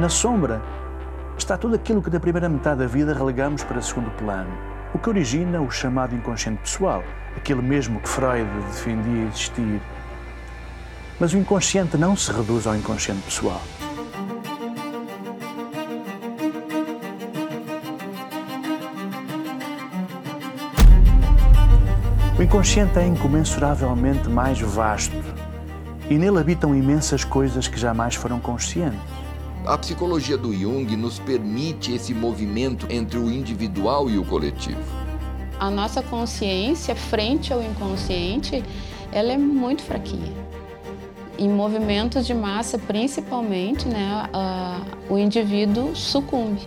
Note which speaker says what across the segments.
Speaker 1: Na sombra está tudo aquilo que da primeira metade da vida relegamos para segundo plano, o que origina o chamado inconsciente pessoal, aquele mesmo que Freud defendia existir. Mas o inconsciente não se reduz ao inconsciente pessoal. O inconsciente é incomensuravelmente mais vasto e nele habitam imensas coisas que jamais foram conscientes.
Speaker 2: A psicologia do Jung nos permite esse movimento entre o individual e o coletivo.
Speaker 3: A nossa consciência frente ao inconsciente, ela é muito fraquinha. Em movimentos de massa, principalmente, né, o indivíduo sucumbe.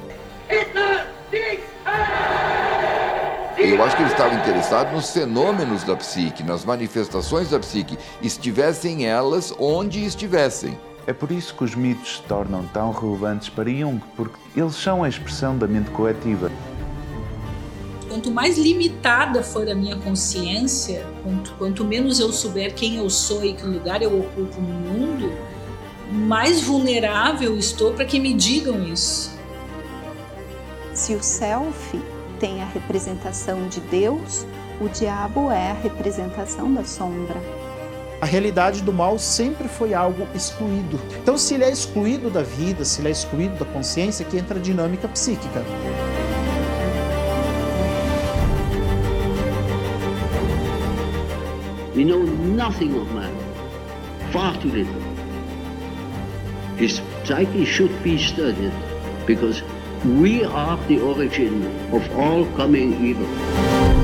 Speaker 2: Eu acho que ele estava interessado nos fenômenos da psique, nas manifestações da psique, estivessem elas onde estivessem.
Speaker 1: É por isso que os mitos se tornam tão relevantes para Jung, porque eles são a expressão da mente coletiva.
Speaker 4: Quanto mais limitada for a minha consciência, quanto, quanto menos eu souber quem eu sou e que lugar eu ocupo no mundo, mais vulnerável estou para que me digam isso.
Speaker 5: Se o self tem a representação de Deus, o diabo é a representação da sombra.
Speaker 6: A realidade do mal sempre foi algo excluído. Então, se ele é excluído da vida, se ele é excluído da consciência, que entra a dinâmica psíquica.
Speaker 7: We know nothing of man, far too little. His psyche should be studied because We are the origin of all coming evil.